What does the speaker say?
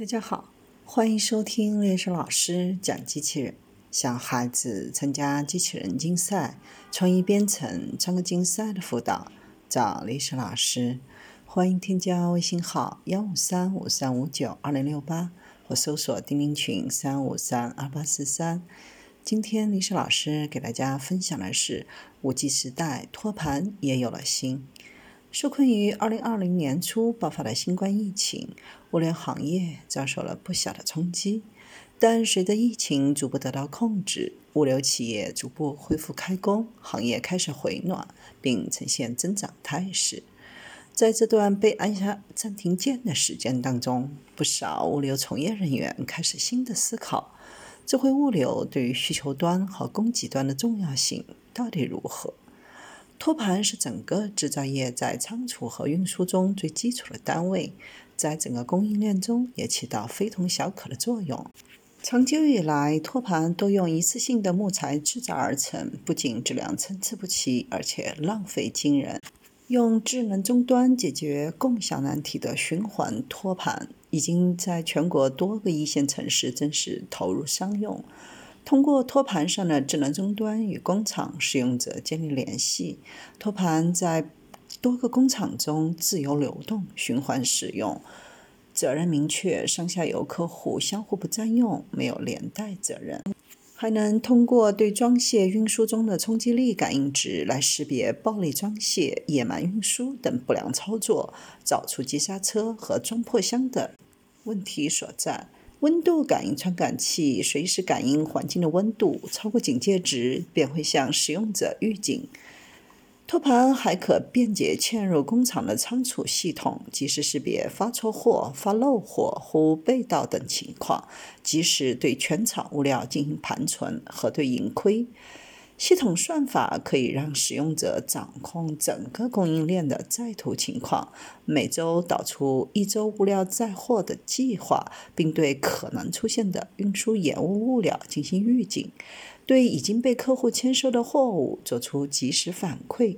大家好，欢迎收听历史老师讲机器人。想孩子参加机器人竞赛、创意编程、创客竞赛的辅导，找历史老师。欢迎添加微信号幺五三五三五九二零六八，或搜索钉钉群三五三二八四三。今天历史老师给大家分享的是五 G 时代，托盘也有了心。受困于2020年初爆发的新冠疫情，物流行业遭受了不小的冲击。但随着疫情逐步得到控制，物流企业逐步恢复开工，行业开始回暖，并呈现增长态势。在这段被按下暂停键的时间当中，不少物流从业人员开始新的思考：智慧物流对于需求端和供给端的重要性到底如何？托盘是整个制造业在仓储和运输中最基础的单位，在整个供应链中也起到非同小可的作用。长久以来，托盘都用一次性的木材制造而成，不仅质量参差不齐，而且浪费惊人。用智能终端解决共享难题的循环托盘，已经在全国多个一线城市正式投入商用。通过托盘上的智能终端与工厂使用者建立联系，托盘在多个工厂中自由流动、循环使用，责任明确，上下游客户相互不占用，没有连带责任。还能通过对装卸运输中的冲击力感应值来识别暴力装卸、野蛮运输等不良操作，找出急刹车和装破箱的问题所在。温度感应传感器随时感应环境的温度，超过警戒值便会向使用者预警。托盘还可便捷嵌入工厂的仓储系统，及时识别发错货、发漏货或被盗等情况，及时对全厂物料进行盘存，核对盈亏。系统算法可以让使用者掌控整个供应链的在途情况，每周导出一周物料载货的计划，并对可能出现的运输延误物料进行预警，对已经被客户签收的货物做出及时反馈，